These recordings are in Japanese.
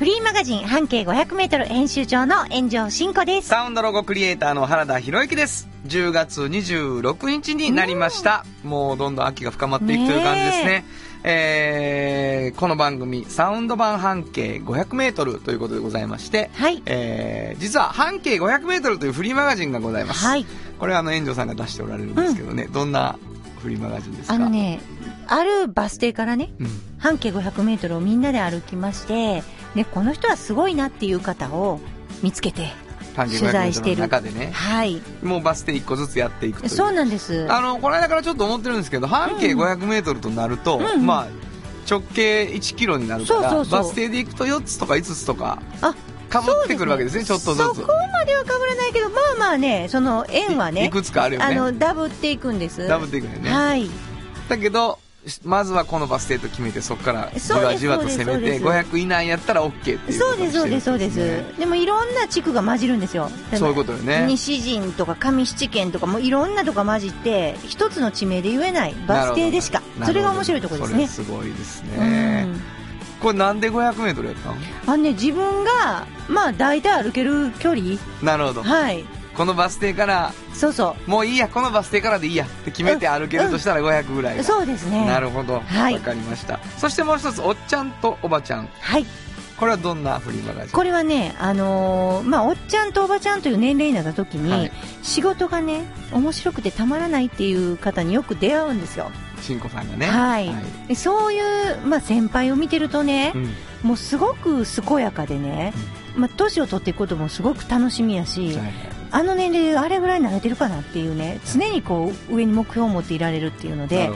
フリーマガジン半径500メートル編集長の炎上真子です。サウンドロゴクリエイターの原田博之です。10月26日になりました。もうどんどん秋が深まっていくという感じですね。えー、この番組、サウンド版半径500メートルということでございまして、はい。えー、実は半径500メートルというフリーマガジンがございます。はい。これはあの、炎上さんが出しておられるんですけどね、どんなフリーマガジンですか？あの、ね、あるバス停からね、うん、半径500メートルをみんなで歩きまして、で、この人はすごいなっていう方を見つけて、半径500メートル取材してるの中でね、はい。もうバス停1個ずつやっていくという。そうなんです。あの、この間からちょっと思ってるんですけど、半径500メートルとなると、うんまあ、直径1キロになるから、バス停で行くと4つとか5つとか、あ、かぶってくるわけですね、ちょっとずつ。そこまでは被らないけど、まあまあね、その円はいね、くつかあるよね。あの、ダブっていくんです。ダブっていくよね。はい。だけど、まずはこのバス停と決めて、そこからじわじわと攻めて、そうです500以内やったら OK っていうことそうです、そうです、そうです。ねでもいろんな地区が混じるんですよ。そういうことよね。西陣とか上七軒とかもいろんなとこ混じって一つの地名で言えないバス停でしかそれが面白いところですねすごいですうね。んこれなんで500メートルやったのあのね自分がまあ大体歩ける距離なるほど。はいこのバス停から、そうそもういいや、このバス停からでいいやって決めて歩けるとしたら500ぐらいがうそうですね。なるほど。わ、はい。かりました。そしてもう一つ、おっちゃんとおばちゃん。はい。これはどんなフリーマガジンこれはねあのーまあおっちゃんとおばちゃんという年齢になった時に、はい。仕事がね面白くてたまらないっていう方によく出会うんですよ。しんこさんがね。はい。でそういう、まあ、先輩を見てるとね、うん。もうすごく健やかでね、まあ、年を取っていくこともすごく楽しみやし、はいあの年齢あれぐらい慣れてるかなっていうね、常にこう上に目標を持っていられるっていうので。、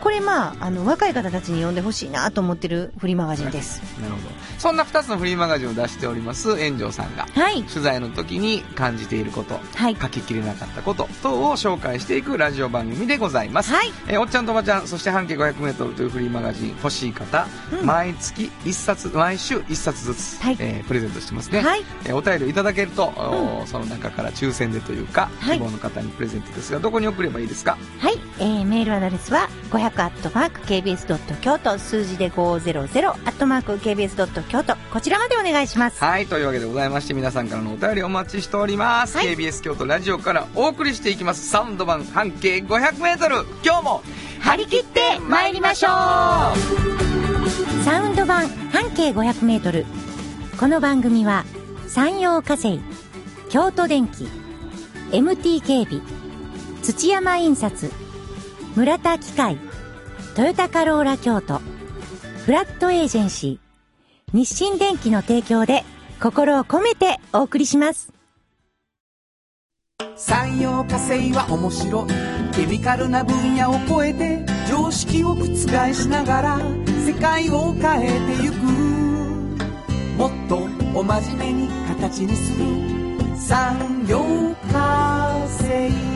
これまああの若い方たちに読んでほしいなと思ってるフリーマガジンです、はい、なるほど。そんな2つのフリーマガジンを出しております円城さんが、はい、取材の時に感じていること、はい、書ききれなかったこと等を紹介していくラジオ番組でございます、はい、え、おっちゃんとおばちゃんそして半径 500m というフリーマガジン欲しい方、うん、毎月1冊毎週1冊ずつ、はい、えー、プレゼントしてますね、はい、え、お便りいただけると、うん、その中から抽選でというか、希望の方にプレゼントですがどこに送ればいいですか？はい、えー、メールアドレスは5 500-kbs. 京都、数字で 500-kbs. 京都、こちらまでお願いします。はい、というわけでございまして、皆さんからのお便りお待ちしております。はい、KBS 京都ラジオからお送りしていきます、サウンド版半径 500m。今日も、張り切ってまいりましょうサウンド版半径 500m。この番組は、山陽火星、京都電機、MT 警備、土山印刷、村田機械、トヨタカローラ京都、フラットエージェンシー、日清電機の提供で心を込めてお送りします。産業化成は面白い。ケミカルな分野を超えて常識を覆しながら世界を変えてゆく。もっとお真面目に形にする。産業化成。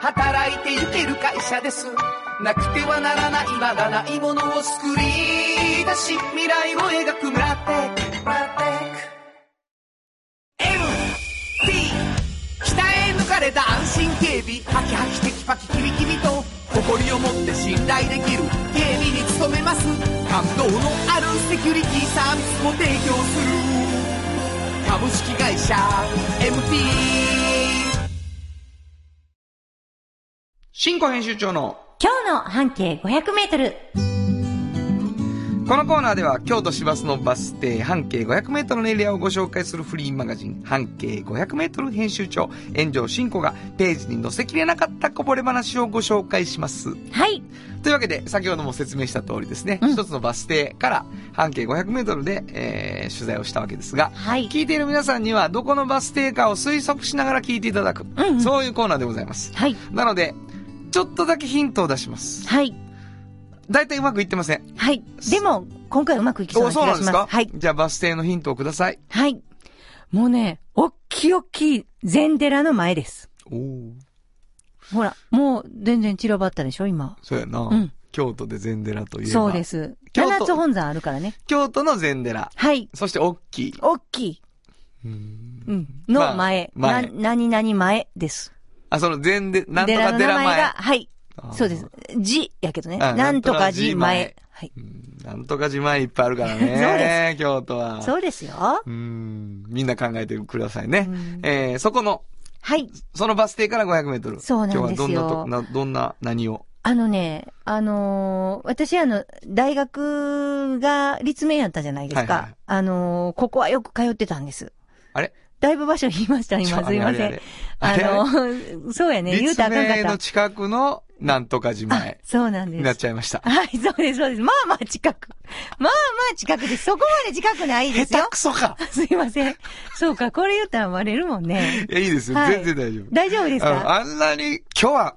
働いていける会社です。なくてはならないまだないものを作り出し未来を描く村テック。村テック MT 鍛え抜かれた安心警備。ハキハキテキパキキビキビと誇りを持って信頼できる。警備に努めます。感動のあるセキュリティサービスも提供する株式会社 MT 新庫編集長の今日の半径500メートル。このコーナーでは京都市バスのバス停半径500メートルのエリアをご紹介するフリーマガジン半径500メートル編集長炎上真子がページに載せきれなかったこぼれ話をご紹介します。はい。というわけで、先ほども説明した通りですね、うん一つのバス停から半径500メートルで、えー取材をしたわけですが、はい。聞いている皆さんにはどこのバス停かを推測しながら聞いていただく、うんうんそういうコーナーでございます。はい。なので、ちょっとだけヒントを出します。はい。大体うまくいってません。はい。でも、今回うまくいきそうおな気そうなんですか？がします。はい。じゃあバス停のヒントをください。はい。もうね、おっきいおっきい禅寺の前です。おお。ほら、もう全然散らばったでしょ、今。そうやな。うん京都で禅寺といえば。そうで。す。京都七つ本山あるからね。京都の禅寺。はい。そして大きい。おっきい。うんの前。前な、何々前です。あ、その禅で、なんと寺か寺前。はい。そうです。字やけどね。あなんとか字前と。はい。うんなんとか自前いっぱいあるからね。そうで京都は。そうですよ。うん。みんな考えてくださいね。うんえー、そこの、はい。そのバス停から500メートル。そうなんですよ今日はどんなと、な、どんな、何を？あのね、あのー私あの、大学が立命やったじゃないですか。はいはいあのーここはよく通ってたんです。あれ？だいぶ場所言いました、今。すいません。あのー そうやね、言う立たらあかんかった。命の近くの、なんとか自あ前、そうなんです。になっちゃいました。はい、そうです、そうです。まあまあ近く。まあまあ近くです。そこまで近くないですよ下手。くそか すいません。そうか、これ言ったらバレるもんね。いや、いいですよ。はい全然大丈夫。大丈夫ですか？あんなに、今日は、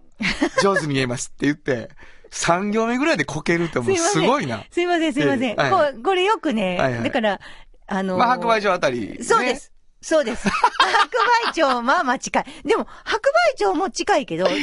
上手に言えますって言って、3行目ぐらいでこけるってもうすごいな。すいません、すいません。これよくね、だから、あのーまあ、白梅城あたり、ね。そうで。す。そうです。白梅町、まあまあ近い。でも、白梅町も近いけど、そのね、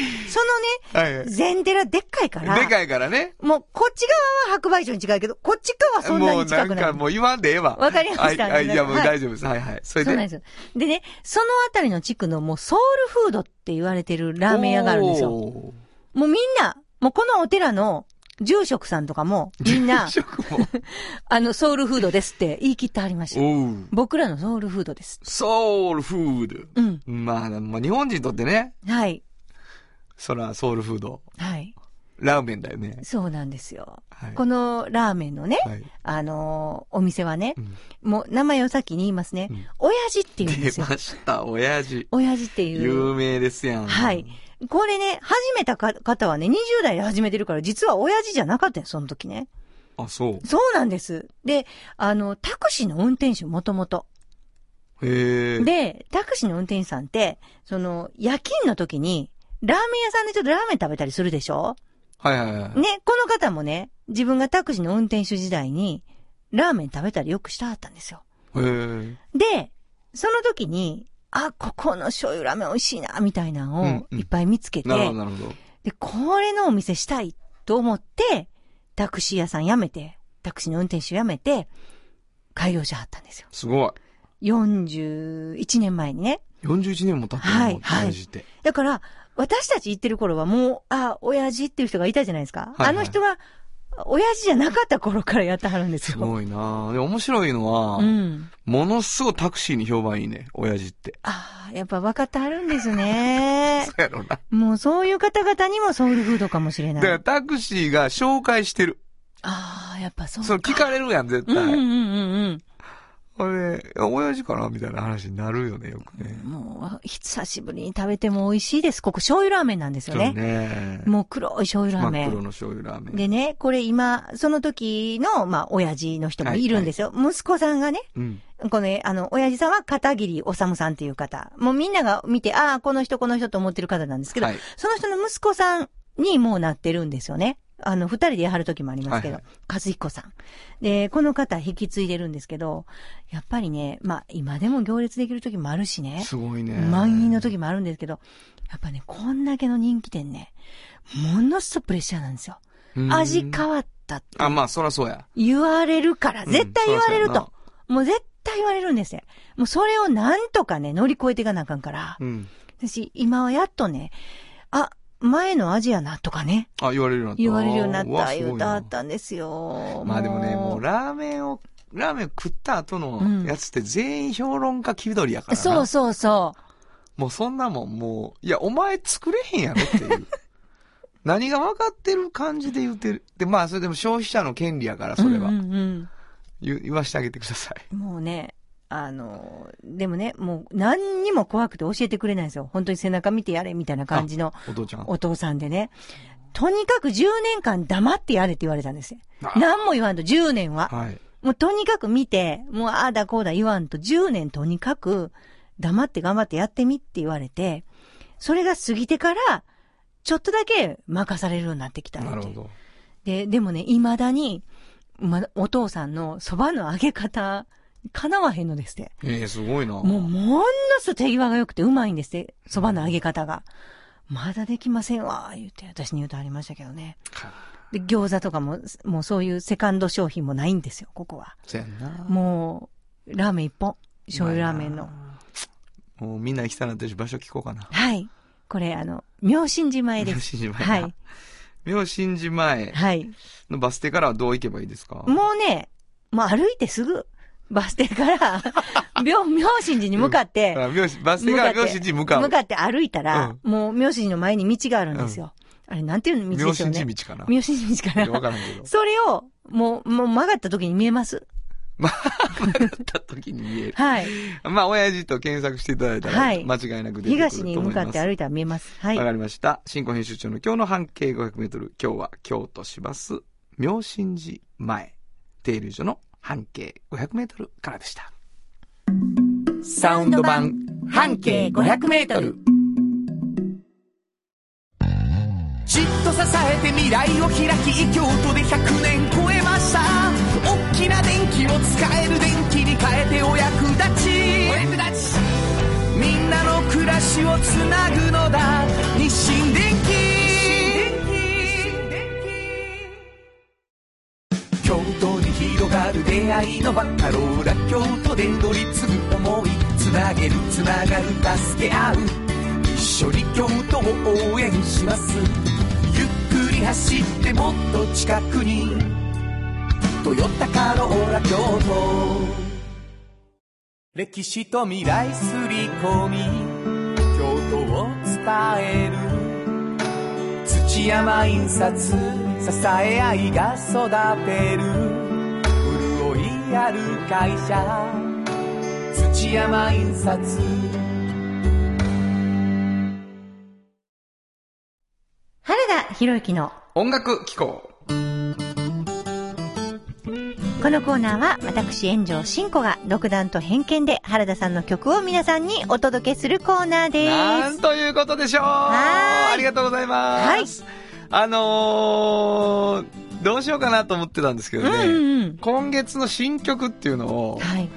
はいはい。禅寺でっかいから。でかいからね。もう、こっち側は白梅町に近いけど、こっち側はそんなもうに近くない。なんかもう言わんでええわ。わかりましたはい、はい、いやもうはい大丈夫です。はいはい。それで。そうなんですよ。でね、そのあたりの地区のもうソウルフードって言われてるラーメン屋があるんですよ。おーもうみんな、もうこのお寺の住職さんとかも、みんな。あの、ソウルフードですって言い切ってはりました。僕らのソウルフードです。ソウルフード。うん。まあ、まあ、日本人にとってね、はい。そら、ソウルフード。はい。ラーメンだよね。そうなんですよ。はい。このラーメンのね、はい。あのーお店はね、うんもう名前をさっきに言いますね。うん親父って言うんで出すよ。ました、親父。親父っていう。有名ですやん。はい。これね、始めたか方はね、20代で始めてるから、実は親父じゃなかったよ、その時ね。あ、そう。そうなんです。で、あの、タクシーの運転手、もともと。へえ。で、タクシーの運転手さんって、その、夜勤の時に、ラーメン屋さんでちょっとラーメン食べたりするでしょ？はいはいはい。ね、この方もね、自分がタクシーの運転手時代に、ラーメン食べたりよくしたはったんですよ。へえ。で、その時に、あ、ここの醤油ラーメン美味しいな、みたいなのうんうんをいっぱい見つけて、なるほど、なるほど。で、これのお店したいと思って、タクシー屋さん辞めて、タクシーの運転手辞めて、開業しはったんですよ。すごい。41年前にね。41年も経ってるはいもう親父って。だから、私たち行ってる頃はもう、あ、親父っていう人がいたじゃないですか。はいはいあの人は、親父じゃなかった頃からやってはるんですよ。すごいなで、面白いのは、うん。ものすごいタクシーに評判いいね、親父って。ああ、やっぱ分かってはるんですね。そうやろな。もうそういう方々にもソウルフードかもしれない。だからタクシーが紹介してる。ああ、やっぱそうか。それ聞かれるやん、絶対。うんうんうんうんこれ、親父かなみたいな話になるよね、よくね。うん。もう、久しぶりに食べても美味しいです。ここ醤油ラーメンなんですよね。ね。もう黒い醤油ラーメン。黒の醤油ラーメン。でね、これ今、その時の、まあ、親父の人もいるんですよ。息子さんがね、うん。このね、あの、親父さんは片桐治さんっていう方。もうみんなが見て、ああ、この人この人と思ってる方なんですけど、はいその人の息子さんにもうなってるんですよね。あの、二人でやはる時もありますけど、はい和彦さん。で、この方引き継いでるんですけど、やっぱりね、まあ、今でも行列できる時もあるしね。すごいね。満員の時もあるんですけど、やっぱね、こんだけの人気店ね、ものすごくプレッシャーなんですよ。うん味変わったってあ、まあ、そらそうや。言われるから、絶対言われるうんそらと。もう絶対言われるんですよ。もうそれをなんとかね、乗り越えていかなあかんから。うん。私、今はやっとね、あ、前の味やなとかね、あ、言われるようになった。言われるようになった、言うたあったんですよ。まあでもね、もうラーメンを、ラーメンを食った後のやつって全員評論家気取りやからな。そうそうそもうそんなもんもう、いや、お前作れへんやろっていう。何が分かってる感じで言ってる。で、まあ、それでも消費者の権利やから、それは。うんうんうん言言わしてあげてください。もうね、あの、でもね、もう何にも怖くて教えてくれないんですよ。本当に背中見てやれみたいな感じのお父ちゃん。お父さんでね。とにかく10年間黙ってやれって言われたんですよ。あ何も言わんと10年は。はい。もうとにかく見て、もうああだこうだ言わんと10年とにかく黙って頑張ってやってみって言われて、それが過ぎてから、ちょっとだけ任されるようになってきたなるほど。で、でもね、未だに、ま、お父さんの蕎麦の揚げ方、叶わへんのですって。ええすごいな。もう、ものすごい手際が良くてうまいんですって、蕎麦の揚げ方が。まだできませんわ、言って私に言うとありましたけどね。で、餃子とかも、もうそういうセカンド商品もないんですよ、ここは。そやんな。もう、ラーメン一本。醤油ラーメンの。もうみんな行きたなって場所聞こうかな。はい。これ、あの、妙心寺前です。妙心寺前はい。妙心寺前はい。のバス停からはどう行けばいいですか？もうね、もう歩いてすぐ、バス停から、妙、妙心寺に向かって、あ妙心バス停から妙心寺に向かう。向かって歩いたら、もう妙心寺の前に道があるんですよ。あれ、なんていうの道妙心でしょうね。寺道かな？妙心寺かいやわら。からんけど。それを、もう、もう曲がった時に見えます？曲がった時に見える。はい。まあ、親父と検索していただいたら、はい間違いなく出てくると思います。東に向かって歩いたら見えます。はい。わかりました。新婚編集長の今日の半径500メートル。今日は京都市バス妙心寺前停留所の半径500メートルからでした。サウンド版半径500メートル。じっと支えて未来を開き京都で100年超えました大きな電気を使える電気に変えてお役立ちお役立ちみんなの暮らしをつなぐのだ日清電る出会いのバカローラ京都で乗り継ぐ思いつなげるつながる助け合う。一緒に京都を応援します。ゆっくり走ってもっと近くに「トヨタカローラ京都」歴史と未来すり込み。京都を伝える。土山印刷支え合いが育てる。潤いある会社土山印刷原田博之の音楽機構。このコーナーは私炎上真子が独断と偏見で原田さんの曲を皆さんにお届けするコーナーでなんす。ということでしょうありがとうございます。あのー、どうしようかなと思ってたんですけどうんね。うんうん。今月の新曲っていうのを、はい。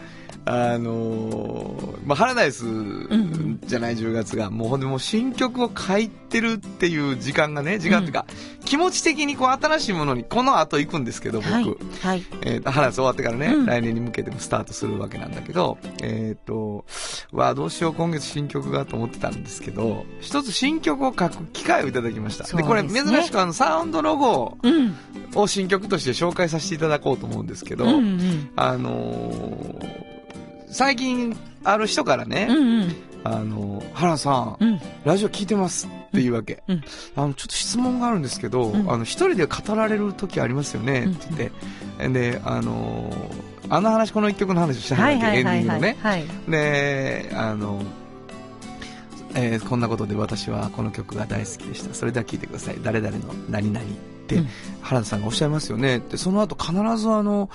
あのー、まあ、ハラダイスんじゃない10月が、もうほんでもう新曲を書いてるっていう時間がね、時間っていうか、気持ち的にこう新しいものにこの後行くんですけど、僕。はい。はい。えー、ハラダイス終わってからね、うん来年に向けてもスタートするわけなんだけど、えっ、と、わあどうしよう今月新曲がと思ってたんですけど、一つ新曲を書く機会をいただきました。ですねこれ珍しくあのサウンドロゴうん。を新曲として紹介させていただこうと思うんですけど、うんうん。あのー最近ある人からね、うんうん。あのー原さん、うん。ラジオ聞いてますっていうわけ。うんあの、ちょっと質問があるんですけど、うんあの、一人で語られる時ありますよねって言って、で、あのーあの話、この一曲の話をしたんだっけ。エンディングのね。はい。で、あの、えーこんなことで私はこの曲が大好きでした。それでは聴いてください。誰々の何々って、うん原田さんがおっしゃいますよねって、その後必ずあの、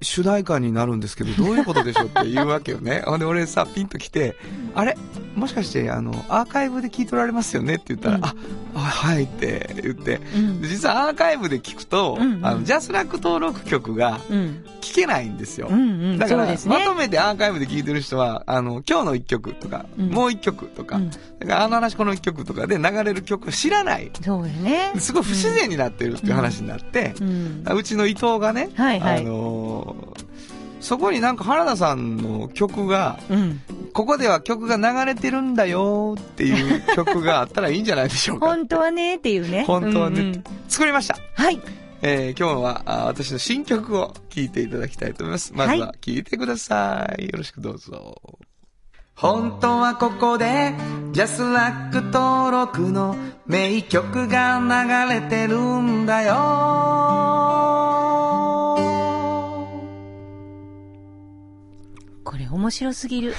主題歌になるんですけど、どういうことでしょうって言うわけよね。ほんで、俺さ、ピンと来て、あれ？もしかして、あの、アーカイブで聞いておられますよねって言ったら、うんあ、あはいって言って、うんで。実はアーカイブで聞くと、うんうんあの、ジャスラック登録曲がうん。聞けないんですよ。うんうん。だから、ねまとめてアーカイブで聞いてる人は、あの、今日の一曲とか、うんもう一曲とか、うんだからあの話この一曲とかで流れる曲を知らない。そうよね。すごい不自然になってるっていう話になって、うちの伊藤がね、はいはいあのーそこになんか原田さんの曲が、うん。ここでは曲が流れてるんだよっていう曲があったらいいんじゃないでしょうか。本当はね、っていうね。本当はね、うんうん作りました。はい。えー今日はあ私の新曲を聴いていただきたいと思います。まずは聴いてください。よろしくどうぞ。本当はここでジャスラック登録の名曲が流れてるんだよ面白すぎる。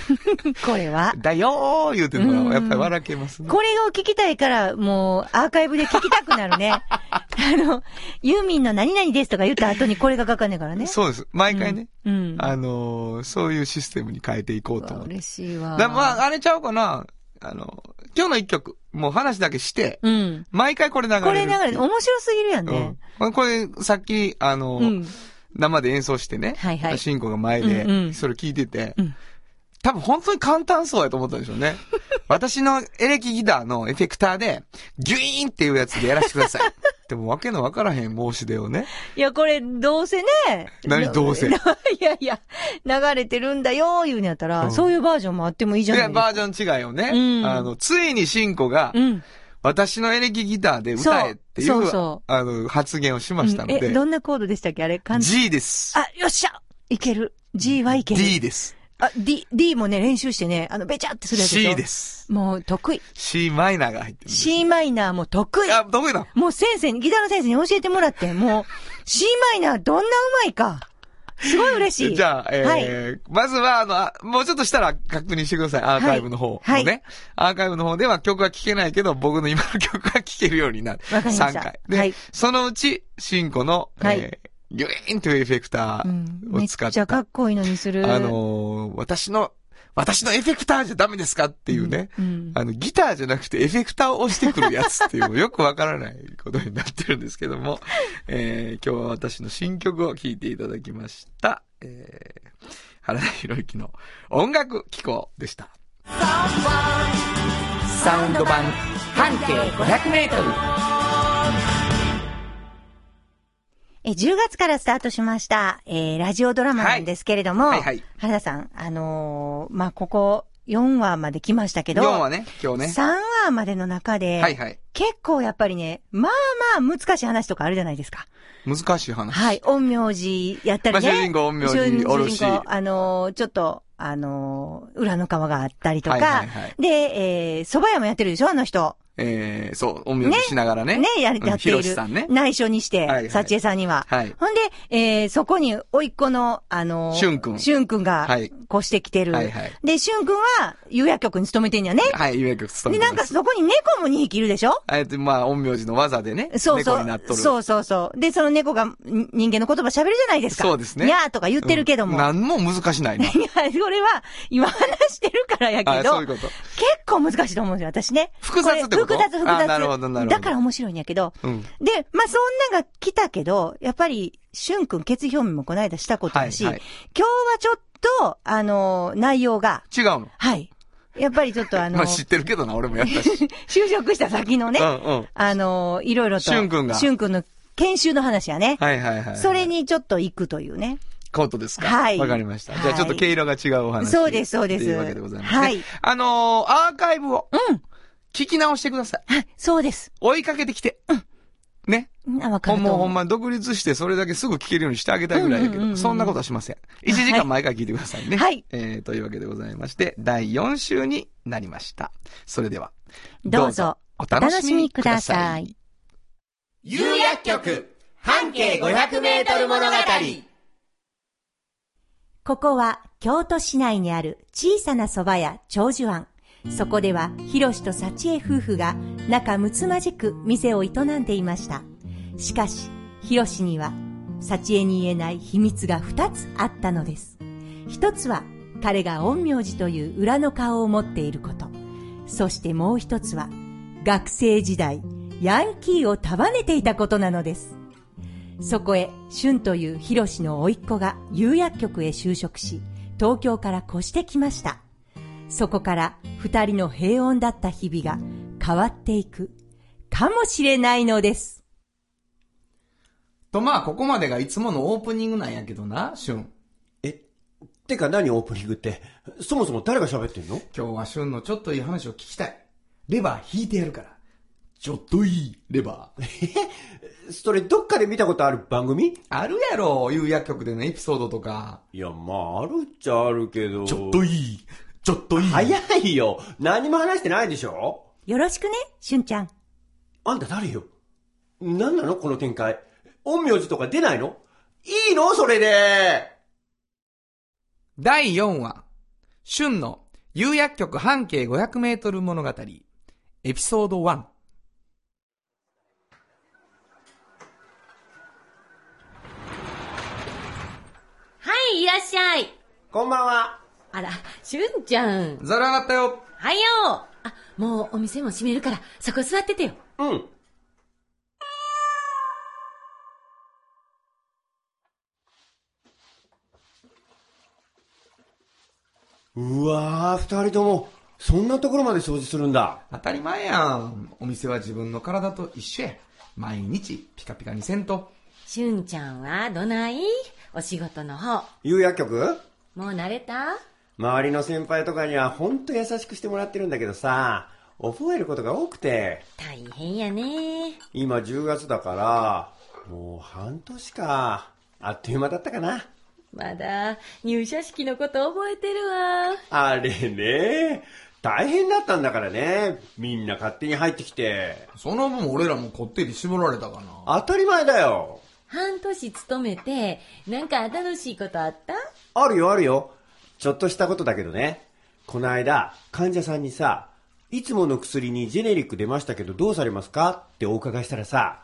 これは。だよー言うてるのうんがやっぱり笑けますね。これを聞きたいから、もう、アーカイブで聞きたくなるね。あの、ユーミンの何々ですとか言った後にこれがかかんねえからね。そうです。毎回ね、うん。あのーそういうシステムに変えていこうと思って。嬉しいわ。だまあ、あれちゃうかなあの、今日の一曲、もう話だけして、うん。毎回これ流れる。これ流れて面白すぎるやんね。うん。これ、さっき、あの、うん。生で演奏してね、はいはいシンコが前でうんう、んそれ聞いてて、うん多分本当に簡単そうやと思ったんでしょうね。私のエレキギターのエフェクターで、ギュイーンっていうやつでやらせてください。でもわけのわからへん申し出をね。いや、これ、どうせね。何どうせ？いやいや、流れてるんだよ、言うんやったら、うんそういうバージョンもあってもいいじゃいや、ないですか。バージョン違いをね、うんあの、ついにシンコが、うん。私のエレキギターで歌えっていう、そうそうそあの、発言をしましたのえ、で、どんなコードでしたっけ？あれ、G です。あ、よっしゃいける。G はいける。D です。あ、D、D もね、練習してね、あの、べちゃってするやつでしょ？C で。す。もう、得意。C マイナーが入ってる。C マイナーも得意。あ、得意だ。もう先生に、ギターの先生に教えてもらって、もう、C マイナーどんなうまいか。すごい嬉しい。じゃあ、えーはいまずは、あのあ、もうちょっとしたら確認してください。アーカイブの方はいのね。アーカイブの方では曲は聴けないけど、僕の今の曲が聴けるようになる。わかりました3回。で、はいそのうち、シンコの、はいえーギュイーンというエフェクタうんーを使った、めっちゃかっこいいのにする。あのー私の、私のエフェクターじゃダメですかっていうね。うんあの、ギターじゃなくてエフェクターを押してくるやつっていう、よくわからないことになってるんですけども、えー今日は私の新曲を聴いていただきました。えー、原田博之の音楽機構でした。サウンド版半径500メートル。え、10月からスタートしました、えー、ラジオドラマなんですけれども、はいはいはい原田さん、あのーまあ、ここ、4話まで来ましたけど、4話ね、今日ね。3話までの中で、はいはい。結構やっぱりね、まあまあ難しい話とかあるじゃないですか。難しい話。はい。陰陽師やったりね。まあ主人公陰陽師おるし主人公あのーちょっと、あのー裏の川があったりとか、はいはいはいで、えー、蕎麦屋もやってるでしょあの人。えー、そう、陰陽師しながらね。ね、や、うんやっている。ひろしさんね。内緒にして、はいはい幸恵さんには。はい。ほんで、えー、そこに、甥っ子の、あのー、しゅんくんしゅんくんがはい、越してきてる。はいはいで、しゅんくんは、有薬局に勤めてんやね。はい、有役務で、めてます。なんかそこに猫も2匹いるでしょ？あえて、まあ、陰陽師の技でね。そうそう。猫になっとる。そうそうそう。で、その猫がん人間の言葉喋るじゃないですか。そうですねにゃーとか言ってるけども。うん何も難しないな。いや、それは、今話してるからやけあ、ど、そういうこと。結構難しいと思うんですよ、私ね。複雑ってこと複雑、複雑。あなるほどなるほどだから面白いんやけど。うん。で、まあ、そんなんが来たけど、やっぱり、しゅんくん決意表明もこの間したことだし、はいはい今日はちょっと、あのー内容が、違うの？はい。やっぱりちょっとあのまあ知ってるけどな、俺もやったし。就職した先のね、うんうん。あのーいろいろと。しゅんくんがしゅんくんの研修の話やね。はいはいはい。それ。にちょっと行くというね。ことですか？はいわかりました。じゃはいあちょっと毛色が違うお話。そうですそうですっていうわけでございます、ね。はいあのーアーカイブをうん。聞き直してください。はい、そうです。追いかけてきて。ね。あ、わかほんまると思う。ほんま独立してそれだけすぐ聞けるようにしてあげたいぐらいだけど、うんうんうんうんそんなことはしません。1時間毎回聞いてくださいね。はいえー、というわけでございまして、第4週になりました。それでは、どうぞお楽しみくださいお楽しみください。有薬局半径500メートル物語ここは京都市内にある小さな蕎麦屋長寿庵。そこでは、ひろしと幸恵夫婦が仲睦まじく店を営んでいました。しかし、ひろしには、幸恵に言えない秘密が二つあったのです。一つは、彼が陰陽師という裏の顔を持っていること。そしてもう一つは、学生時代、ヤンキーを束ねていたことなのです。そこへ、春というヒロシの甥っ子が釉薬局へ就職し、東京から越してきました。そこから二人の平穏だった日々が変わっていく、かもしれないのです。とまあ、ここまでがいつものオープニングなんやけどな、シュン。え、てか何オープニングって、そもそも誰が喋ってんの？今日はシュンのちょっといい話を聞きたい。レバー引いてやるから。ちょっといい、レバー。それどっかで見たことある番組？あるやろ、有薬局でのエピソードとか。いや、まあ、あるっちゃあるけど。ちょっといい、ちょっといい？早いよ。何も話してないでしょ？よろしくね、しゅんちゃん。あんた誰よ？何なの？この展開。陰陽師とか出ないの？いいの？それで。第4話、春の釉薬局半径500メートル物語、エピソード1。はい、いらっしゃい。こんばんは。あら、しゅんちゃん。ざる上がったよ。はいよあ、もうお店も閉めるから、そこ座っててよ。うん。うわー、二人とも、そんなところまで掃除するんだ。当たり前やん。お店は自分の体と一緒や。毎日ピカピカにせんと。しゅんちゃんはどない？お仕事の方。釉薬局？もう慣れた？周りの先輩とかにはほんと優しくしてもらってるんだけどさ、覚えることが多くて、大変やね。今10月だから、もう半年か。あっという間だったかな。まだ入社式のこと覚えてるわ。あれね。大変だったんだからね。みんな勝手に入ってきて。その分俺らもこってり絞られたかな。当たり前だよ。半年勤めて、なんか楽しいことあった？あるよあるよ。ちょっとしたことだけどね。この間、患者さんにさ、いつもの薬にジェネリック出ましたけどどうされますか？ってお伺いしたらさ、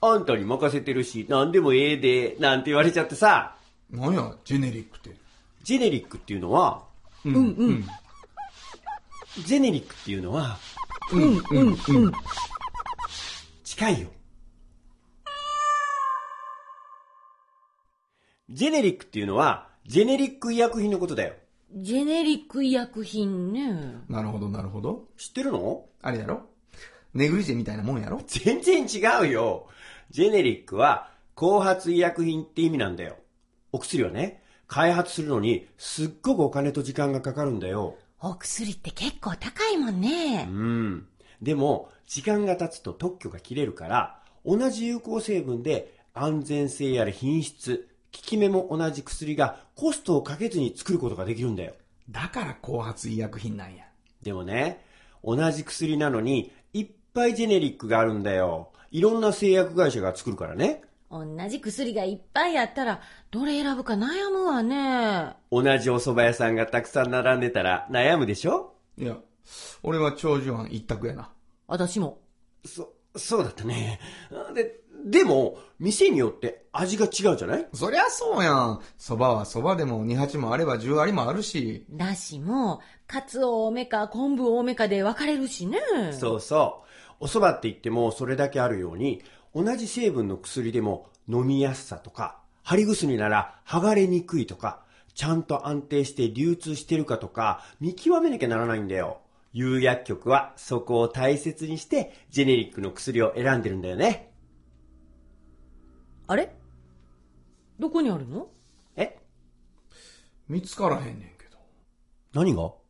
あんたに任せてるし、何でもええで、なんて言われちゃってさ、なんや、ジェネリックって。ジェネリックっていうのは、うんうん。ジェネリックっていうのは、うんうんうん。近いよ。ジェネリックっていうのは、ジェネリック医薬品のことだよ。ジェネリック医薬品ね。なるほどなるほど。知ってるの？あれやろ？ネグリジェみたいなもんやろ？全然違うよ。ジェネリックは、後発医薬品って意味なんだよ。お薬はね、開発するのに、すっごくお金と時間がかかるんだよ。お薬って結構高いもんねう。ん。でも、時間が経つと特許が切れるから、同じ有効成分で安全性やら品質、効き目も同じ薬がコストをかけずに作ることができるんだよ。だから後発医薬品なんや。でもね、同じ薬なのに、いっぱいジェネリックがあるんだよ。いろんな製薬会社が作るからね。同じ薬がいっぱいあったら、どれ選ぶか悩むわね。同じお蕎麦屋さんがたくさん並んでたら悩むでしょ？いや、俺は長寿庵一択やな。私も。そ、そうだったね。で、でも、店によって味が違うじゃない？そりゃそうやん。蕎麦は蕎麦でも二八もあれば十ありもあるし。だしも、カツオ多めか昆布多めかで分かれるしね。そうそう。お蕎麦って言ってもそれだけあるように、同じ成分の薬でも飲みやすさとか、貼り薬なら剥がれにくいとか、ちゃんと安定して流通してるかとか、見極めなきゃならないんだよ。釉薬局はそこを大切にして、ジェネリックの薬を選んでるんだよね。あれ？どこにあるの？え？見つからへんねんけど。何が？こ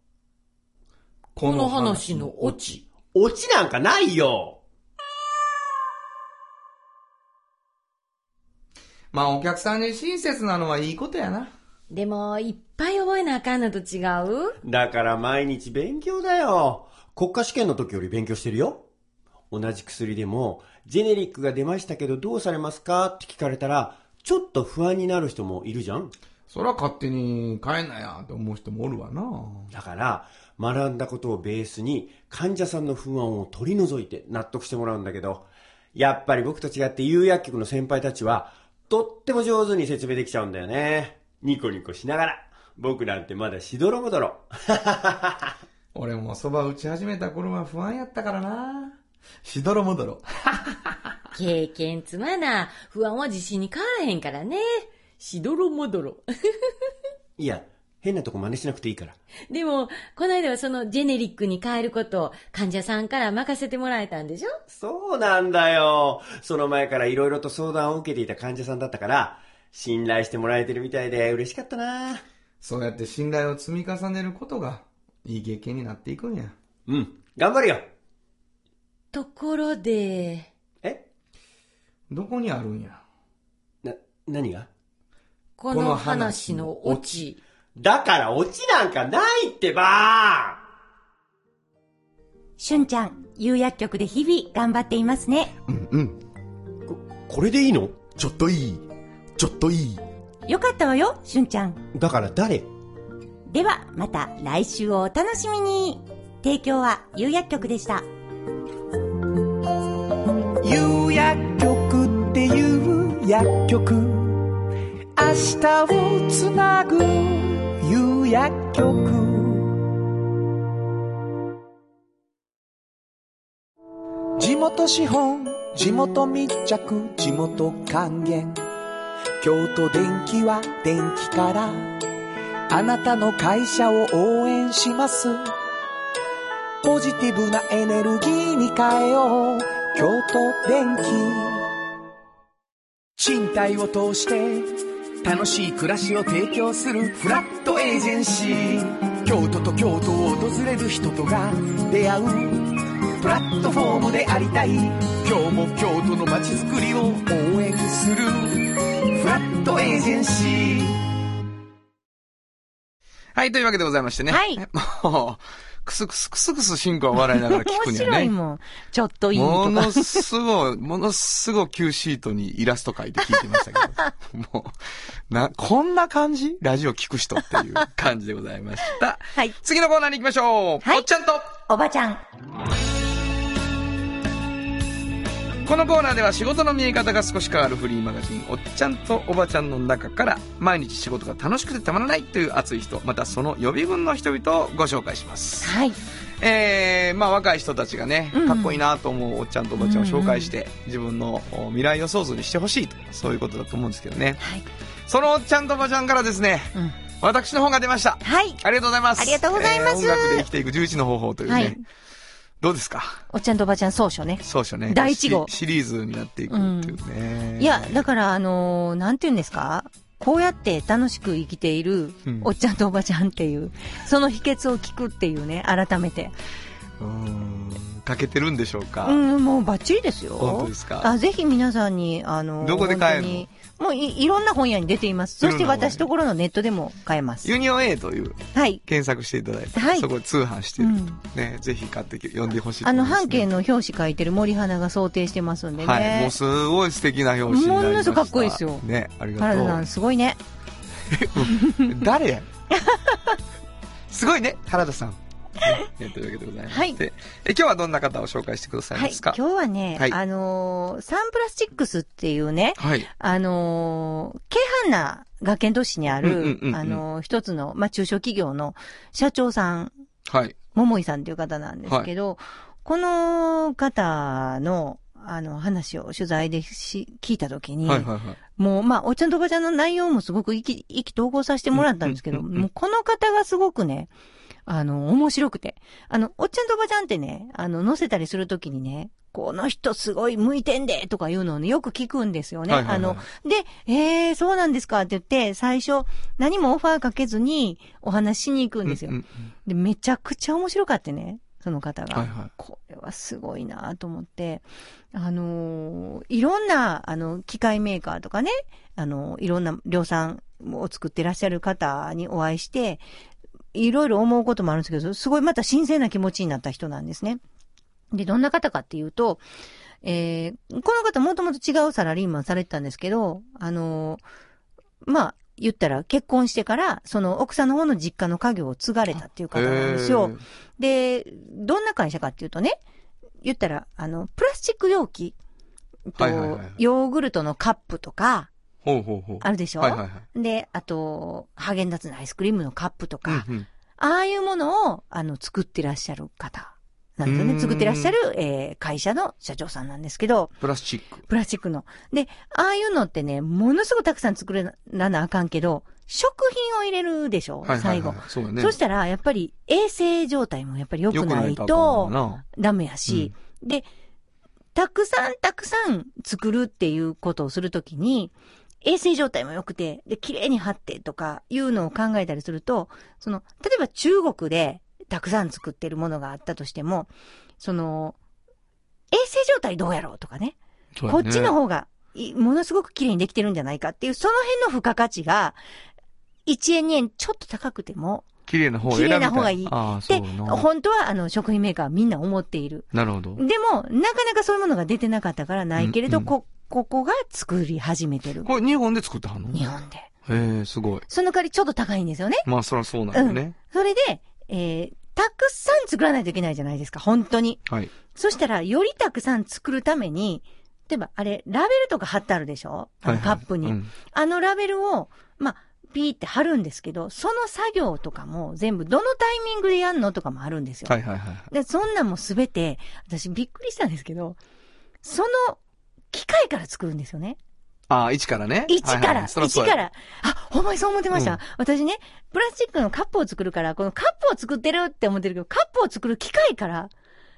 この話のオチ。オチなんかないよまあお客さんに親切なのはいいことやな。でも、いっぱい覚えなあかんのと違う？だから毎日勉強だよ。国家試験の時より勉強してるよ。同じ薬でも、ジェネリックが出ましたけどどうされますかって聞かれたら、ちょっと不安になる人もいるじゃんそら勝手に帰んなやって思う人もおるわな。だから、学んだことをベースに患者さんの不安を取り除いて納得してもらうんだけど、やっぱり僕と違って釉薬局の先輩たちは、とっても上手に説明できちゃうんだよね。ニコニコしながら。僕なんてまだしどろもどろ。俺も蕎麦打ち始めた頃は不安やったからな。しどろもどろ。経験つまな、不安は自信に変わらへんからね。しどろもどろ。いや、変なとこ真似しなくていいから。でも、この間はそのジェネリックに変えることを患者さんから任せてもらえたんでしょ？そうなんだよ。その前から色々と相談を受けていた患者さんだったから、信頼してもらえてるみたいで嬉しかったな。そうやって信頼を積み重ねることが、いい経験になっていくんや。うん、頑張るよ。ところで、え？どこにあるんや？な、何が？この話のオチ。だからオチなんかないってばしゅんちゃん、有薬局で日々頑張っていますね。うんうん。こ、これでいいの？ちょっといい。ちょっといい。よかったわよ、しゅんちゃん。だから誰？では、また来週をお楽しみに。提供は有薬局でした。っていう薬局。明日をつなぐ有薬局。地元資本地元密着地元還元。京都電気は電気からあなたの会社を応援します。ポジティブなエネルギーに変えよう。京都電気。賃貸を通して楽しい暮らしを提供するフラットエージェンシー。京都と京都を訪れる人とが出会うプラットフォームでありたい。今日も京都の街づくりを応援するフラットエージェンシー。はい、というわけでございましてね。はい。もう、クスクスクスクス進行を笑いながら聞く面にはね。白いもん。ちょっといいも。のすごい、ものすごい Q シートにイラスト描いて聞いてましたけど。もう、な、こんな感じ？ラジオ聞く人っていう感じでございました。はい。次のコーナーに行きましょう。はいおっちゃんとおばちゃん。このコーナーでは仕事の見え方が少し変わるフリーマガジン、おっちゃんとおばちゃんの中から、毎日仕事が楽しくてたまらないという熱い人、またその予備軍の人々をご紹介します。はい。えー、まあ若い人たちがね、うんかっこいいなと思うおっちゃんとおばちゃんを紹介して、自分のお未来予想図にしてほしいと、そういうことだと思うんですけどね。はい。そのおっちゃんとおばちゃんからですね、うん。私の本が出ました。はい。ありがとうございます。ありがとうございますえー音楽で生きていく11の方法というね。はいどうですか？おっちゃんとおばちゃん総書ね。そうでしょうね。第一号シシリーズになっていくっていうね。いや、だから、あのーなんて言うんですか？こうやって楽しく生きているうん、おっちゃんとおばちゃんっていう、その秘訣を聞くっていうね、改めて。うーん、かけてるんでしょうか、うん、もうバッチリですよ。本当ですか？あ、ぜひ皆さんに、あのーどこで買えるの？もうい、いろんな本屋に出ています。そして私ところのネットでも買えます。ユニオン A というはい。検索していただいて、はいそこで通販してる。うんね、ぜひ買ってき読んでほしいとあの、半径の表紙書いてる森花が想定してますんでね。はい。もうすごい素敵な表紙になりま。ものすごくかっこいいですよね、ありがとう。原田さん、すごいね。誰や？すごいね、原田さん。ね というわけでございまして、はいえ今日はどんな方を紹介してくださいはい。ますか？今日はね、はいあのーサンプラスチックスっていうね、はい。あのー、京阪な学研都市にある、うんうんうんうんあのー一つの、まあ、中小企業の社長さん、はい。桃井さんっていう方なんですけど、この方の、あの、話を取材でし、聞いたときに、はいはいはい。もう、まあ、おっちゃんとおばちゃんの内容もすごく意気、意気投合させてもらったんですけど、もうこの方がすごくね、あの、面白くて。あの、おっちゃんとおばちゃんってね、あの、載せたりするときにね、この人すごい向いてんでとかいうのをね、よく聞くんですよね。はいはいはいあの、で、えー、そうなんですかって言って、最初、何もオファーかけずにお話ししに行くんですよ。うんうんで、めちゃくちゃ面白かってね、その方が。はいはいこれはすごいなと思って、あのーいろんな、あの、機械メーカーとかね、あのいろんな量産を作ってらっしゃる方にお会いして、いろいろ思うこともあるんですけど、すごいまた新鮮な気持ちになった人なんですね。で、どんな方かっていうと、えーこの方もともと違うサラリーマンされてたんですけど、あのーまあ、言ったら結婚してから、その奥さんの方の実家の家業を継がれたっていう方なんですよ。で、どんな会社かっていうとね、言ったら、あの、プラスチック容器と、ヨーグルトのカップとか、ほうほうほう。あるでしょ、はいはいはい。で、あと、ハーゲンダッツのアイスクリームのカップとか、うんうんああいうものを、あの、作ってらっしゃる方なんですよね。作ってらっしゃる、えー会社の社長さんなんですけど、プラスチック。プラスチックの。で、ああいうのってね、ものすごくたくさん作らなあかんけど、食品を入れるでしょ、はいはいはい。最後。そうだね。そしたら、やっぱり衛生状態もやっぱり良くないとダメやし、で、たくさんたくさん作るっていうことをするときに、衛生状態も良くて、で、綺麗に貼ってとかいうのを考えたりすると、その、例えば中国でたくさん作ってるものがあったとしても、その、衛生状態どうやろうとかね。ねっちの方がい、ものすごく綺麗にできてるんじゃないかっていう、その辺の付加価値が、1円2円ちょっと高くても、綺麗な方を選びたい。綺麗な方がいいで。本当はあの、食品メーカーはみんな思っている。なるほど。でも、なかなかそういうものが出てなかったからないけれど、うんうんこ、ここが作り始めてる。これ日本で作ってはんの？日本で。へえ、すごい。その代わりちょっと高いんですよね。まあ、そらそうなんだよね。それで、えー、たくさん作らないといけないじゃないですか、本当に。はい。そしたら、よりたくさん作るために、例えば、あれ、ラベルとか貼ってあるでしょ？あのはいはいカップに、うんあのラベルを、まあ、ピーって貼るんですけど、その作業とかも全部どのタイミングでやんのとかもあるんですよ。はいはいはい。で、そんなんもすべて、私びっくりしたんですけど、その機械から作るんですよね。ああ、一からね。一から、はいはいから。あ、ほんまにそう思ってました。うん私ね、プラスチックのカップを作るから、このカップを作ってるって思ってるけど、カップを作る機械から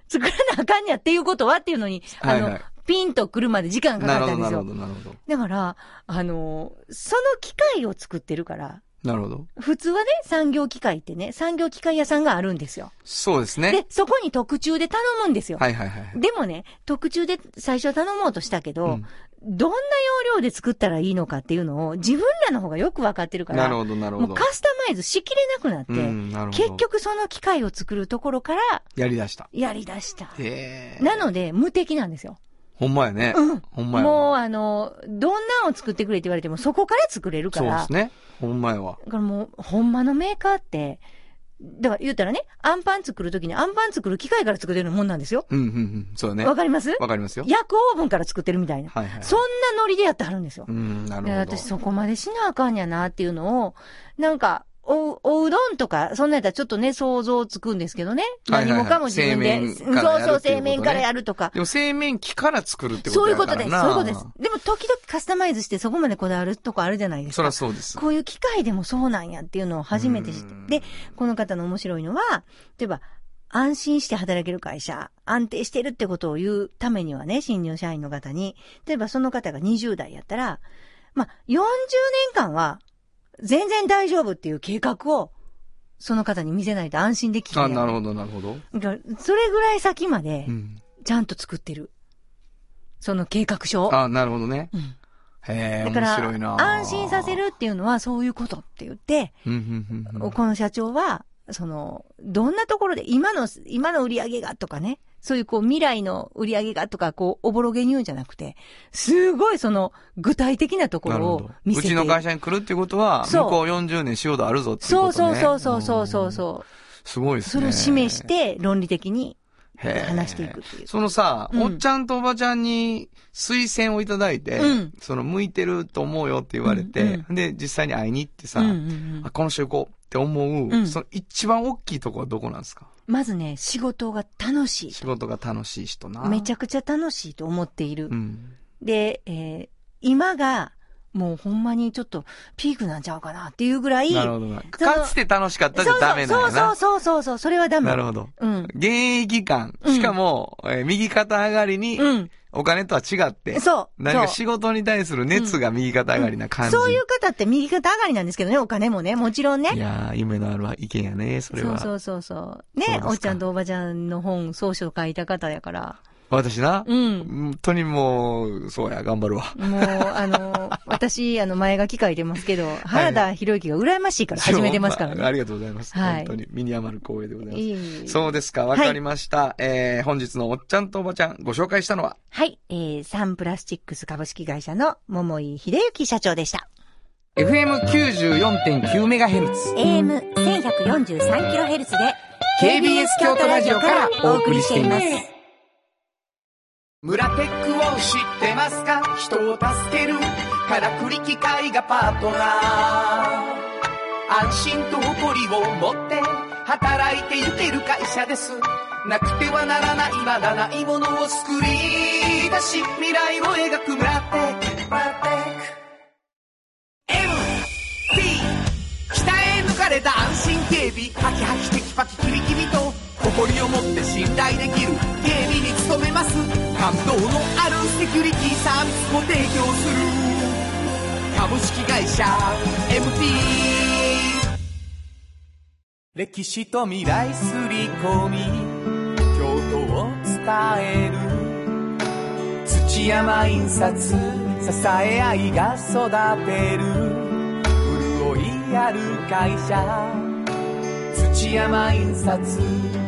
作らなあかんやっていうことはっていうのに、あの、はいはいピンと来るまで時間がかかったんですよ。なるほど、なるほど。だから、あの、その機械を作ってるから、なるほど。普通はね、産業機械ってね、産業機械屋さんがあるんですよ。そうですねで。、そこに特注で頼むんですよ。はいはいはい。でもね、特注で最初頼もうとしたけど、うんどんな要領で作ったらいいのかっていうのを自分らの方がよくわかってるから、なるほど、なるほどもうカ。スタマイズしきれなくなって、うん、なるほど。結、局その機械を作るところからやり出した。やり出した。へえ。なので、無敵なんですよ。ほんまやね。うんほんまやわ。もう、あの、どんなんを作ってくれって言われても、そこから作れるから。そうですね。ほんまやわ。だからもう、ほんまのメーカーって、だから言うたらね、アンパン作るときにアンパン作る機械から作れるもんなんですよ。うん、うん、うん。そうだね。わかります？わかりますよ。焼くオーブンから作ってるみたいな。はいはい。そんなノリでやってはるんですよ。うん、なるでほど。私そこまでしなあかんやなっていうのを、なんか、お、おうどんとか、そんなんやったらちょっとね、想像つくんですけどね。何もかも自分で。そうそう、製麺からやるとか。でも製麺機から作るってことそういうことです。そういうことです。でも時々カスタマイズしてそこまでこだわるとこあるじゃないですそか。らそうです。こういう機械でもそうなんやっていうのを初めて知って。で、この方の面白いのは、例えば、安心して働ける会社、安定してるってことを言うためにはね、新入社員の方に、例えばその方が20代やったら、まあ、40年間は、全然大丈夫っていう計画を、その方に見せないと安心できない。あ、なるほど、なるほど。それぐらい先までう、ん。ちゃんと作ってる。その計画書を。あ、なるほどね。うんへえ、面だから白いな。、安心させるっていうのはそういうことって言って。この社長は、その、どんなところで、今の、今の売り上げがとかね、そういうこう未来の売り上げがとか、こう、おぼろげに言うんじゃなくて、すごいその、具体的なところを。見せてうちの会社に来るっていうことは、向そうこう40年仕事あるぞっていうそうことね。そうそうそうそうそううん。すごいですそね。れを示し、て、論理的に話していくっていう。そのさ、うんおっちゃんとおばちゃんに推薦をいただいて、うんその向いてると思うよって言われて、うんで、実際に会いに行ってさ、うんうんうんあ、この人行こうって思う、うんその一番大きいとこはどこなんですか？まずね、仕事が楽し仕事が楽しい人な。い。めちゃ、ゃくちゃ楽しいと思っている。うん。で、えー今が、もうほんまにちょっとピークなんちゃうかなっていうぐらい、なるほどな。そのかつて楽しかったじゃダメなんやな。そうそうそうそうそう、それはダメ。なるほど。うん。現役感。うんしかも、えー右肩上がりに、うん。お金とは違って、そう。何かそう仕事に対する熱が右肩上がりな感じ。そういう方って右肩上がりなんですけどね、お金もね、もちろんね。いやー、夢のある意見やね、それは。そうそうそうそう。ねおっちゃんとおばちゃんの本、総書書いた方やから。私な、うん。本当にもう、そうや、頑張るわ。もう、あの、私、あの、前書き書いてますけど、原田博之が羨ましいから始めてますからね。ありがとうございます。はい本当に、身に余る光栄でございます。いえいえそうですか、わかりました。えー、本日のおっちゃんとおばちゃん、ご紹介したのは、はい、えー、サンプラスチックス株式会社の桃井秀幸社長でした。FM94.9MHz、AM1143kHz で、KBS 京都ラジオからお送りしています。村テックを知ってますか？人を助ける。からくり機械がパートナー。安心と誇りを持って働いてゆける会社です。なくてはならないまだないものを作り出し未来を描く村テック。村テック。MT 鍛え抜かれた安心警備。ハキハキテキパキキビキビと誇りを持って信頼できる警備に努めます。感動のあるセキュリティサービスも提供する。株式会社 MT 歴史と未来すり込み。京都を伝える。土山印刷。支え合いが育てる。潤いある会社。土山印刷。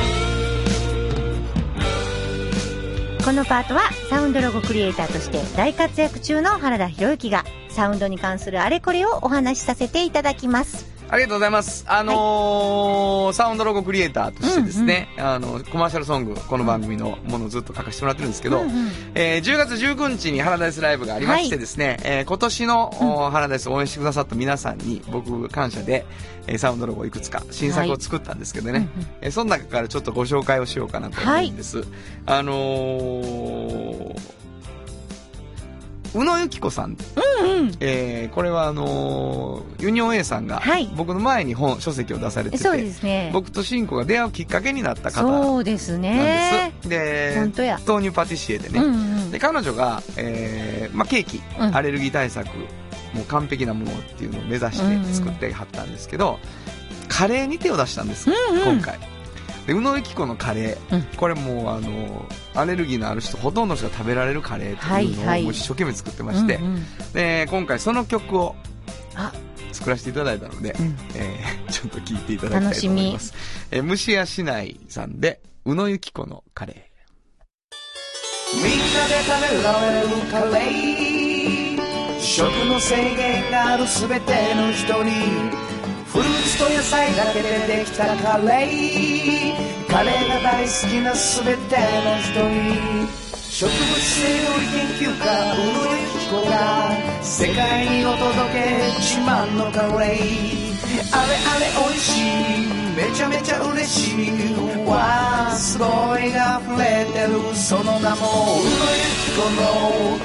このパートはサウンドロゴクリエイターとして大活躍中の原田博之がサウンドに関するあれこれをお話しさせていただきます。ありがとうございます。あのーサウンドロゴクリエイターとしてですね、あの、コマーシャルソング、この番組のものをずっと書かせてもらってるんですけど、うんうん。えー10月19日にハラダイスライブがありましてですね、えー今年の、おハラダイスを応援してくださった皆さんに僕感謝で、えーサウンドロゴいくつか新作を作ったんですけどね、えーその中からちょっとご紹介をしようかなと思うんです。あのー宇野由紀子さん。えーこれはあのーユニオン A さんがはい。僕の前に本書籍を出されてて、そうですね。僕とシンコが出会うきっかけになった方なんそうですね。です。で本当や。豆乳パティシエでね、うんうんで彼女が、えーまあ、ケーキ、うん。アレルギー対策もう完璧なものっていうのを目指して作ってはったんですけど、カレーに手を出したんです、うんうん。今回で宇野由紀子のカレー、うん。これもうあのアレルギーのある人ほとんどの人が食べられるカレーというのはいはい。を一生懸命作ってまして、うんうん。で今回その曲をあ。作らせていただいたので、うん。えー ちょっと聞いていただきたいと思います。えー、虫屋市内さんで、宇野由紀子のカレみんなで食べられるカレー。食の制限があるすべての人にツと野菜だけでできたカレーカレーが大好きなすべての人に植物性料理研究家宇野由紀子が世界にお届け自慢のカレーあれあれ美味しいめちゃめちゃ嬉しいわあすごいが溢れてるその名も宇野由紀子の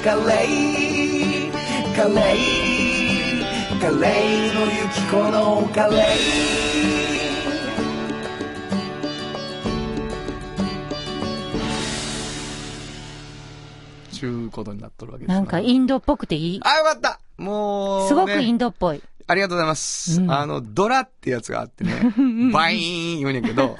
カレーカレーカレー宇野由紀子のカレーちゅうことになっとるわけです。なんかインドっぽくていい。あ、よかったもう、ね、すごくインドっぽい。ありがとうございます。うんあの、ドラってやつがあってね、バイーン言うんやけど、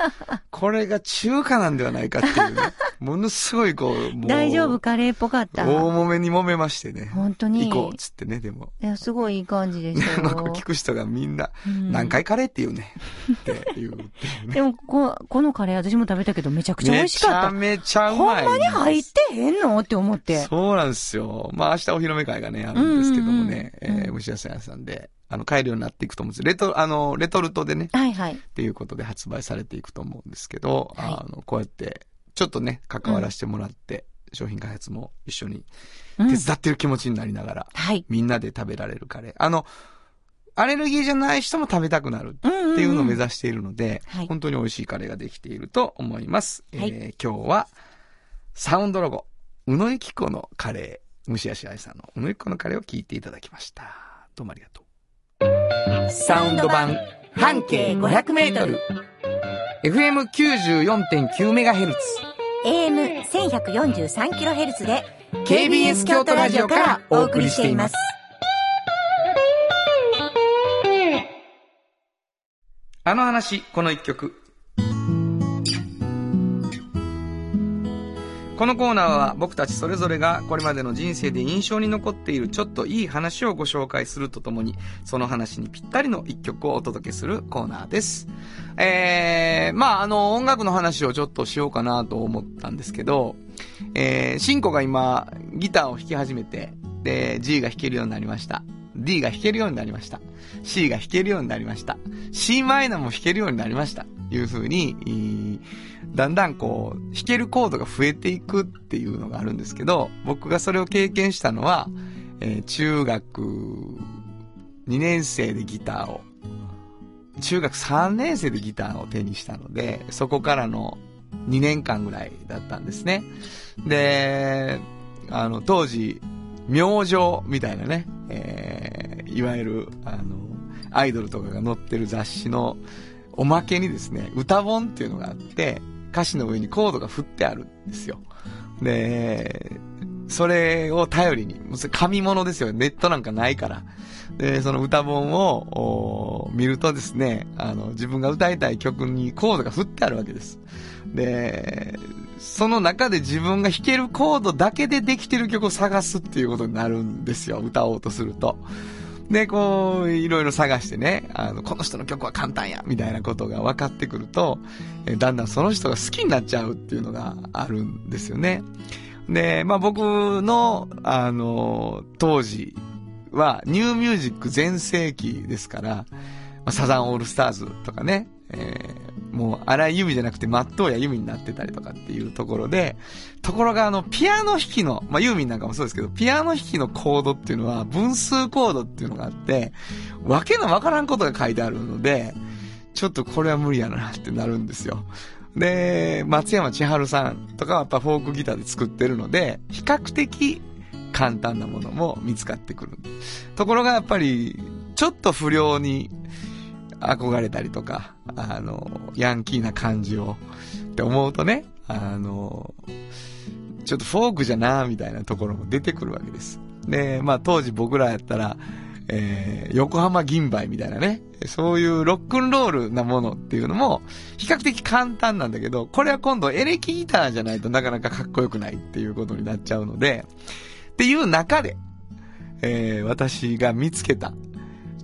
これが中華なんではないかっていうね、ものすごいこう、もう大丈夫カレーっぽかった？大揉めに揉めましてね。本当に。行こうっつってね、でも。いや、すごいいい感じでしたよ 聞。く人がみんな、うん何回カレーって言うね。って言うっていうね。でも、こ、このカレー私も食べたけどめちゃくちゃ美味しかった。めちゃめちゃうほんまい。まに入ってへんの？って思って。そうなんですよ。まあ明日お披露目会がね、あるんですけどもね、うんうんうんえー、虫屋さんさんで、あの、買えるようになっていくと思うんですレト、あの、レトルトでね、はいはい。っていうことで発売されていくと思うんですけど、はいあの、こうやって、ちょっとね、関わらせてもらって、商品開発も一緒にうん手伝ってる気持ちになりながら、はい。みんなで食べられるカレー。あの、アレルギーじゃない人も食べたくなるうんうんうんっていうのを目指しているので、はい本当に美味しいカレーができていると思います。はいえー今日は、サウンドロゴ、宇野由紀子のカレー、虫足愛さんの宇野由紀子のカレーを聞いていただきました。どうもありがとう。サウンド版、半径500メートル。FM94.9 メガヘルツ。AM1143kHz で KBS 京都ラジオからお送りしています。あの話、この一曲。このコーナーは僕たちそれぞれがこれまでの人生で印象に残っているちょっといい話をご紹介するとともに、その話にぴったりの一曲をお届けするコーナーです。えー、まああの音楽の話をちょっとしようかなと思ったんですけど、えー、シンコが今ギターを弾き始めて、で、G が弾けるようになりました。D が弾けるようになりました。C が弾けるようになりました。C マイナーも弾けるようになりました。いう風に、だんだんこう、弾けるコードが増えていくっていうのがあるんですけど、僕がそれを経験したのは、えー中学2年生でギターを、中学3年生でギターを手にしたので、そこからの2年間ぐらいだったんですね。で、あの、当時、明星みたいなね、えーいわゆる、あの、アイドルとかが載ってる雑誌のおまけにですね、歌本っていうのがあって、歌詞の上にコードが振ってあるんですよ。で、それを頼りに、紙物ですよ。ネットなんかないから。で、その歌本を見るとですね、あの、自分が歌いたい曲にコードが振ってあるわけです。で、その中で自分が弾けるコードだけでできてる曲を探すっていうことになるんですよ。歌おうとすると。で、こう、いろいろ探してね、あの、この人の曲は簡単や、みたいなことが分かってくると、えだんだんその人が好きになっちゃうっていうのがあるんですよね。で、まあ僕の、あの、当時は、ニューミュージック全盛期ですから、まあ、サザンオールスターズとかね、えーもう荒井由実じゃなくて松任谷由実になってたりとかっていうところで、ところがあの、ピアノ弾きの、まあユーミンなんかもそうですけど、ピアノ弾きのコードっていうのは分数コードっていうのがあって、わけのわからんことが書いてあるので、ちょっとこれは無理やなってなるんですよ。で、松山千春さんとかはやっぱフォークギターで作ってるので、比較的簡単なものも見つかってくる。ところがやっぱり、ちょっと不良に憧れたりとか、あの、ヤンキーな感じを、って思うとね、あの、ちょっとフォークじゃなみたいなところも出てくるわけです。で、まあ当時僕らやったら、えー、横浜銀杯みたいなね、そういうロックンロールなものっていうのも、比較的簡単なんだけど、これは今度エレキギターじゃないとなかなかかっこよくないっていうことになっちゃうので、っていう中で、えー、私が見つけた、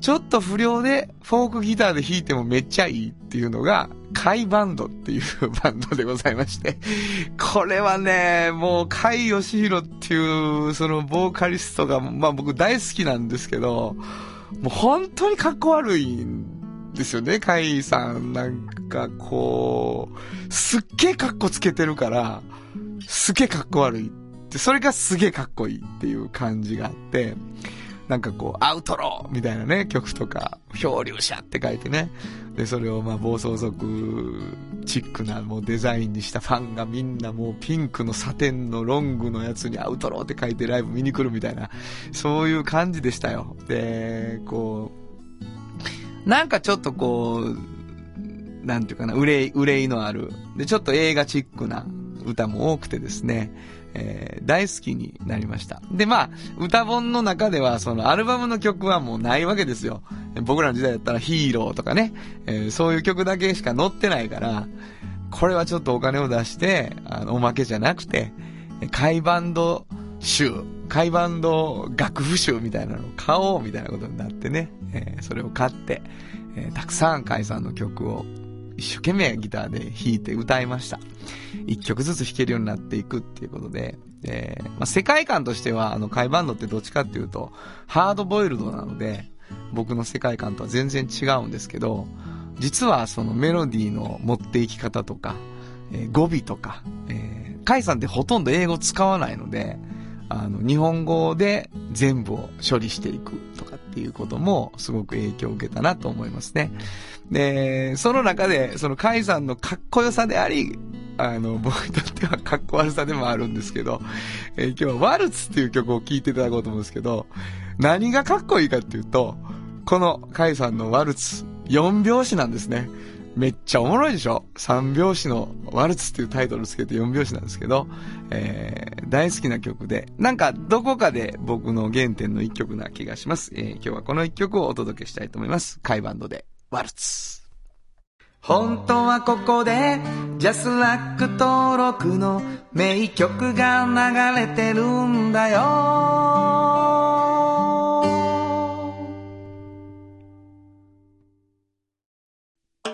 ちょっと不良でフォークギターで弾いてもめっちゃいいっていうのが、カイバンドっていうバンドでございまして、これはね、もう、甲斐義弘っていう、そのボーカリストが、まあ僕大好きなんですけど、もう本当にかっこ悪いんですよね、甲斐さん。なんかこう、すっげえかっこつけてるから、すっげえかっこ悪い。って、それがすげえかっこいいっていう感じがあって、なんかこう、アウトローみたいなね、曲とか、漂流者って書いてね。で、それをまあ暴走族チックなもうデザインにしたファンがみんなもうピンクのサテンのロングのやつにアウトローって書いてライブ見に来るみたいな、そういう感じでしたよ。で、こう、なんかちょっとこう、なんていうかな、憂い、憂いのある、で、ちょっと映画チックな歌も多くてですね、えー大好きになりました。で、まあ、歌本の中では、そのアルバムの曲はもうないわけですよ。僕らの時代だったらヒーローとかね、えーそういう曲だけしか載ってないから、これはちょっとお金を出して、あの、おまけじゃなくて、海バンド集、海バンド楽譜集みたいなのを買おうみたいなことになってね、えーそれを買って、えーたくさん海さんの曲を一生懸命ギターで弾いて歌いました。一曲ずつ弾けるようになっていくっていうことで、えーまあ、世界観としては、あの、カイバンドってどっちかっていうと、ハードボイルドなので、僕の世界観とは全然違うんですけど、実はそのメロディーの持っていき方とか、えー語尾とか、えー、カイさんってほとんど英語使わないので、あの、日本語で全部を処理していくとかっていうこともすごく影響を受けたなと思いますね。で、その中で、そのカイさんのかっこよさであり、あの、僕にとってはかっこ悪さでもあるんですけど、えー今日はワルツっていう曲を聴いていただこうと思うんですけど、何がかっこいいかっていうと、このカイさんのワルツ、4拍子なんですね。めっちゃおもろいでしょ ?3 拍子のワルツっていうタイトルつけて4拍子なんですけど、えー大好きな曲で、なんかどこかで僕の原点の一曲な気がします。えー今日はこの一曲をお届けしたいと思います。カイバンドでワルツ。本当はここでジャスラック登録の名曲が流れてるんだよ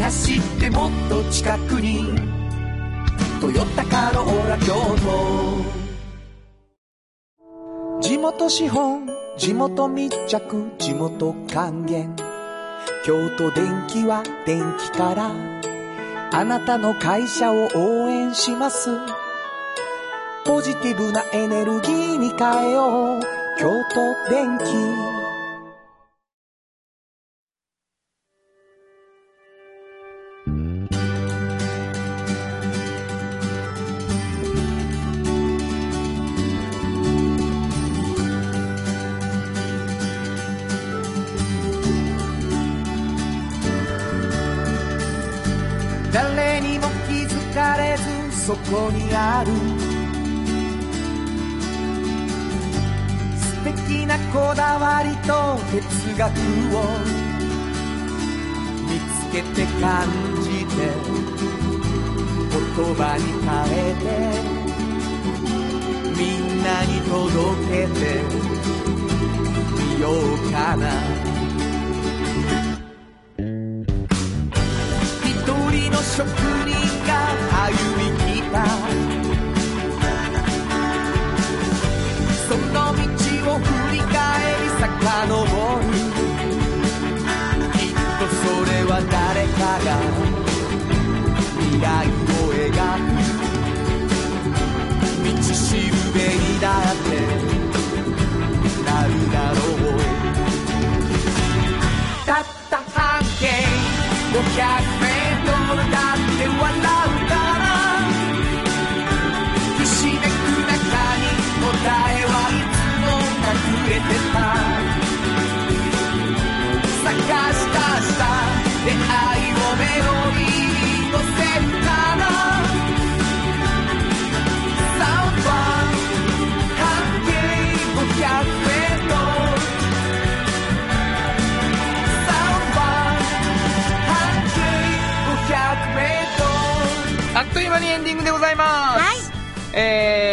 走ってもっと近くに「トヨタカローラ京都」地元資本地元密着地元還元。京都電気は電気からあなたの会社を応援します。ポジティブなエネルギーに変えよう。京都電気。こにある。素敵なこだわりと哲学を見つけて感じて言葉に変えてみんなに届けてみようかな。一人の職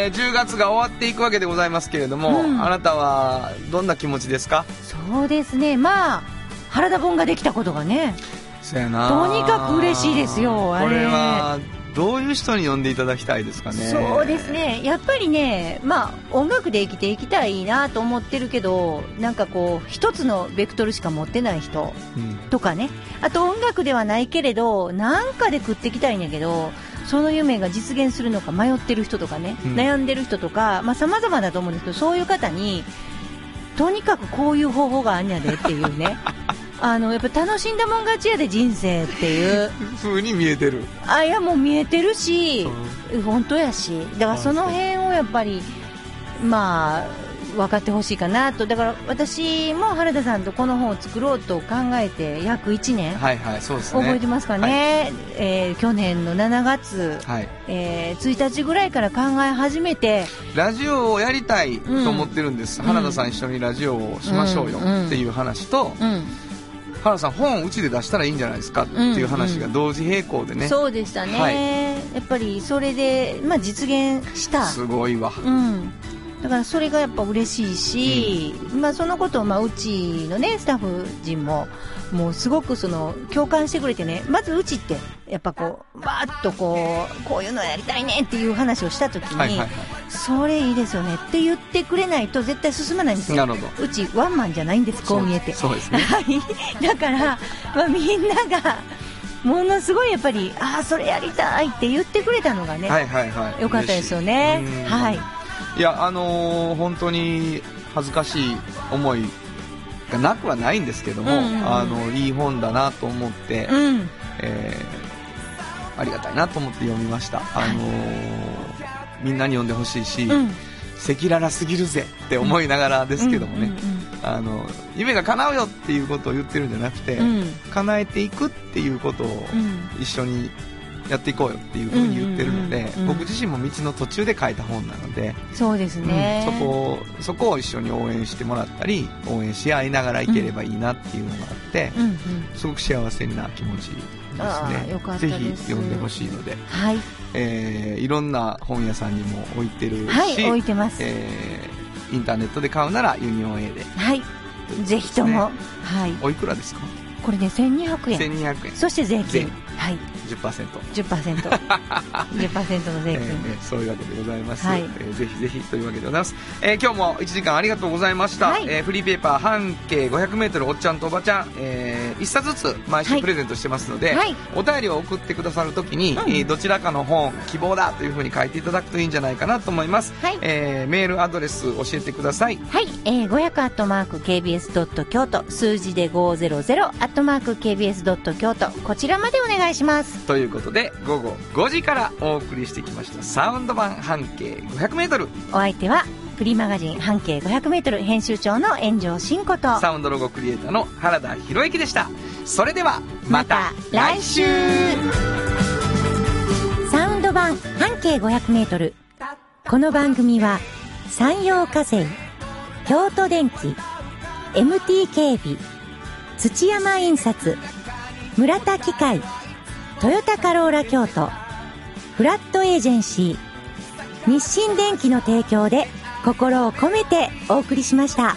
えー、10月が終わっていくわけでございますけれども、うん。あなたはどんな気持ちですか？そうですね。まあ原田本ができたことがねとにかく嬉しいですよあれ。これはどういう人に呼んでいただきたいですかね？そうですね。やっぱりねまあ音楽で生きていきたいなと思ってるけどなんかこう一つのベクトルしか持ってない人うん。とかね。あと音楽ではないけれどなんかで食っていきたいんやけどその夢が実現するのか迷ってる人とかね、うん。悩んでる人とかまあ様々だと思うんですけどそういう方にとにかくこういう方法があんやでっていうね。あのやっぱ楽しんだもん勝ちやで人生っていう。風に見えてる。あいやもう見えてるし、本当やし。だからその辺をやっぱりまあ分かってほしいかなと。だから私も原田さんとこの本を作ろうと考えて約1年、はいはいそうですね。覚えてますかね、えー去年の7月、はい。えー1日ぐらいから考え始めて。ラジオをやりたいと思ってるんです、うん。原田さん一緒にラジオをしましょうようん。っていう話と、うん。原田さん本うちで出したらいいんじゃないですかっていう話が同時並行でね、そうでしたね、はい。やっぱりそれで、まあ、実現した。すごいわ。うん、だからそれがやっぱ嬉しいし、まあ、そのことを、まあ、うちの、ね、スタッフ陣ももうすごくその共感してくれてねまずうちってやっぱこうバーッとこうこういうのやりたいねっていう話をした時に、はいはいはそれいいですよねって言ってくれないと絶対進まないんですよ。うちワンマンじゃないんですこう見えて。そうですね。はい。だから、まあ、みんながものすごいやっぱりああそれやりたいって言ってくれたのがね、はいはいはい。よかったですよね。はいいやあのー本当に恥ずかしい思いがなくはないんですけども、うんうんうん。あのいい本だなと思って、うん。えーありがたいなと思って読みました、あのーみんなに読んでほしいしうん。赤裸々すぎるぜって思いながらですけどもね、うんあの夢が叶うよっていうことを言ってるんじゃなくて、うんうん。叶えていくっていうことをうん。一緒にやっていこうよっていうふうに言ってるので、うんうんうんうん僕自身も道の途中で書いた本なので、そうですね、うんそこをそこを一緒に応援してもらったり応援し合いながらいければいいなっていうのがあって、うんうん。すごく幸せな気持ちですあねぜひ読んでほしいので、はい。えーいろんな本屋さんにも置いてるし、はい置いてます、えーインターネットで買うならユニオン A で。はい。ぜひとも、ね。はい。おいくらですか？これね1200円1200円そして税税金ははい。10%。10%。10%の税え金。ーそういうわけでございます、はい。えーぜひぜひというわけでございます、えー今日も1時間ありがとうございました、はい。えーフリーペーパー半径 500m おっちゃんとおばちゃん、え1冊ずつ毎はい。週プレゼントしてますので、はい。お便りを送ってくださるときに、うん。えーどちらかの本希望だというふうに書いていただくといいんじゃないかなと思います、はい。えーメールアドレス教えてください。はい、えー、500アットマーク KBS ドット京都、数字で500アットマーク KBS ドット京都、こちらまでお願いします。ということで午後5時からお送りしてきましたサウンド版半径 500m お相手は、フリーマガジン半径500メートル編集長の炎上真子と、サウンドロゴクリエイターの原田博之でしたそれではまた来週サウンド版半径500メートル。この番組は、山陽火星、京都電機、MT 警備、土山印刷、村田機械、トヨタカローラ京都、フラットエージェンシー、日清電機の提供で心を込めてお送りしました。